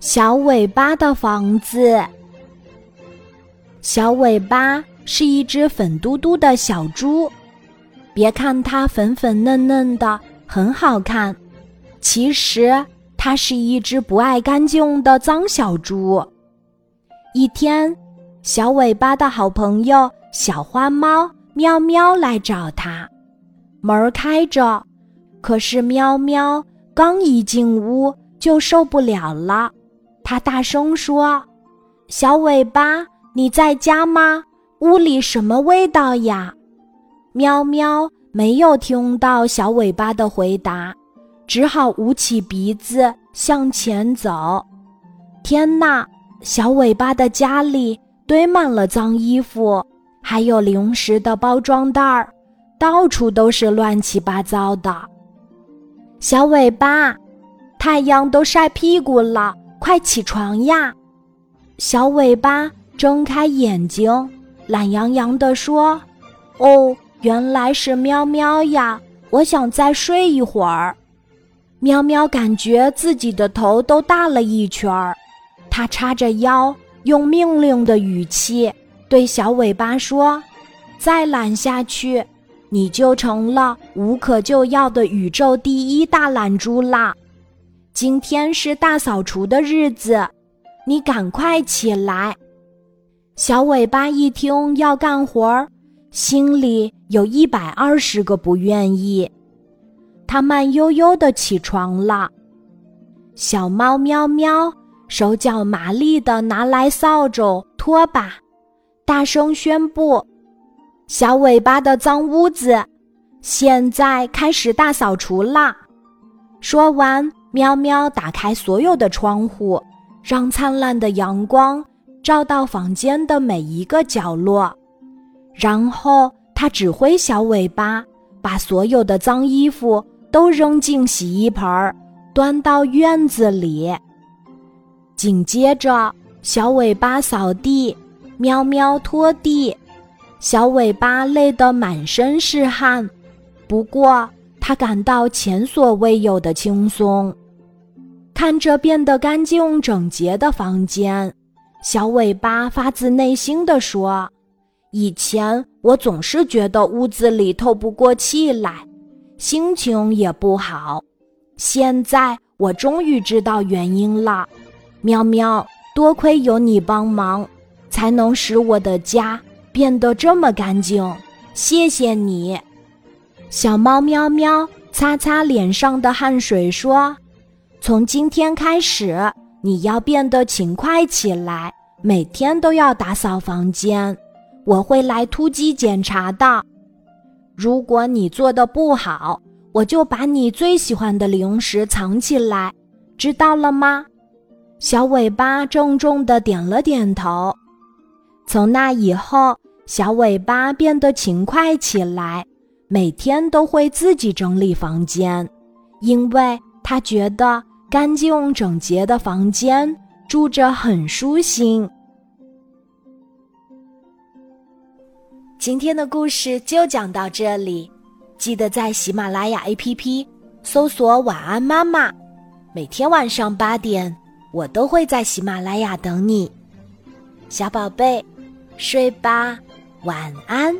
小尾巴的房子。小尾巴是一只粉嘟嘟的小猪，别看它粉粉嫩嫩的，很好看，其实它是一只不爱干净的脏小猪。一天，小尾巴的好朋友小花猫喵喵来找它，门开着，可是喵喵刚一进屋就受不了了。他大声说：“小尾巴，你在家吗？屋里什么味道呀？”喵喵没有听到小尾巴的回答，只好捂起鼻子向前走。天哪！小尾巴的家里堆满了脏衣服，还有零食的包装袋儿，到处都是乱七八糟的。小尾巴，太阳都晒屁股了。快起床呀！小尾巴睁开眼睛，懒洋洋地说：“哦，原来是喵喵呀！我想再睡一会儿。”喵喵感觉自己的头都大了一圈儿，它叉着腰，用命令的语气对小尾巴说：“再懒下去，你就成了无可救药的宇宙第一大懒猪啦！”今天是大扫除的日子，你赶快起来。小尾巴一听要干活儿，心里有一百二十个不愿意。它慢悠悠的起床了。小猫喵喵手脚麻利的拿来扫帚、拖把，大声宣布：“小尾巴的脏屋子，现在开始大扫除啦！”说完。喵喵打开所有的窗户，让灿烂的阳光照到房间的每一个角落。然后他指挥小尾巴把所有的脏衣服都扔进洗衣盆儿，端到院子里。紧接着，小尾巴扫地，喵喵拖地。小尾巴累得满身是汗，不过他感到前所未有的轻松。看着变得干净整洁的房间，小尾巴发自内心地说：“以前我总是觉得屋子里透不过气来，心情也不好。现在我终于知道原因了。喵喵，多亏有你帮忙，才能使我的家变得这么干净。谢谢你。”小猫喵喵擦擦脸上的汗水说。从今天开始，你要变得勤快起来，每天都要打扫房间。我会来突击检查的。如果你做的不好，我就把你最喜欢的零食藏起来，知道了吗？小尾巴郑重地点了点头。从那以后，小尾巴变得勤快起来，每天都会自己整理房间，因为他觉得。干净整洁的房间，住着很舒心。今天的故事就讲到这里，记得在喜马拉雅 APP 搜索“晚安妈妈”，每天晚上八点，我都会在喜马拉雅等你，小宝贝，睡吧，晚安。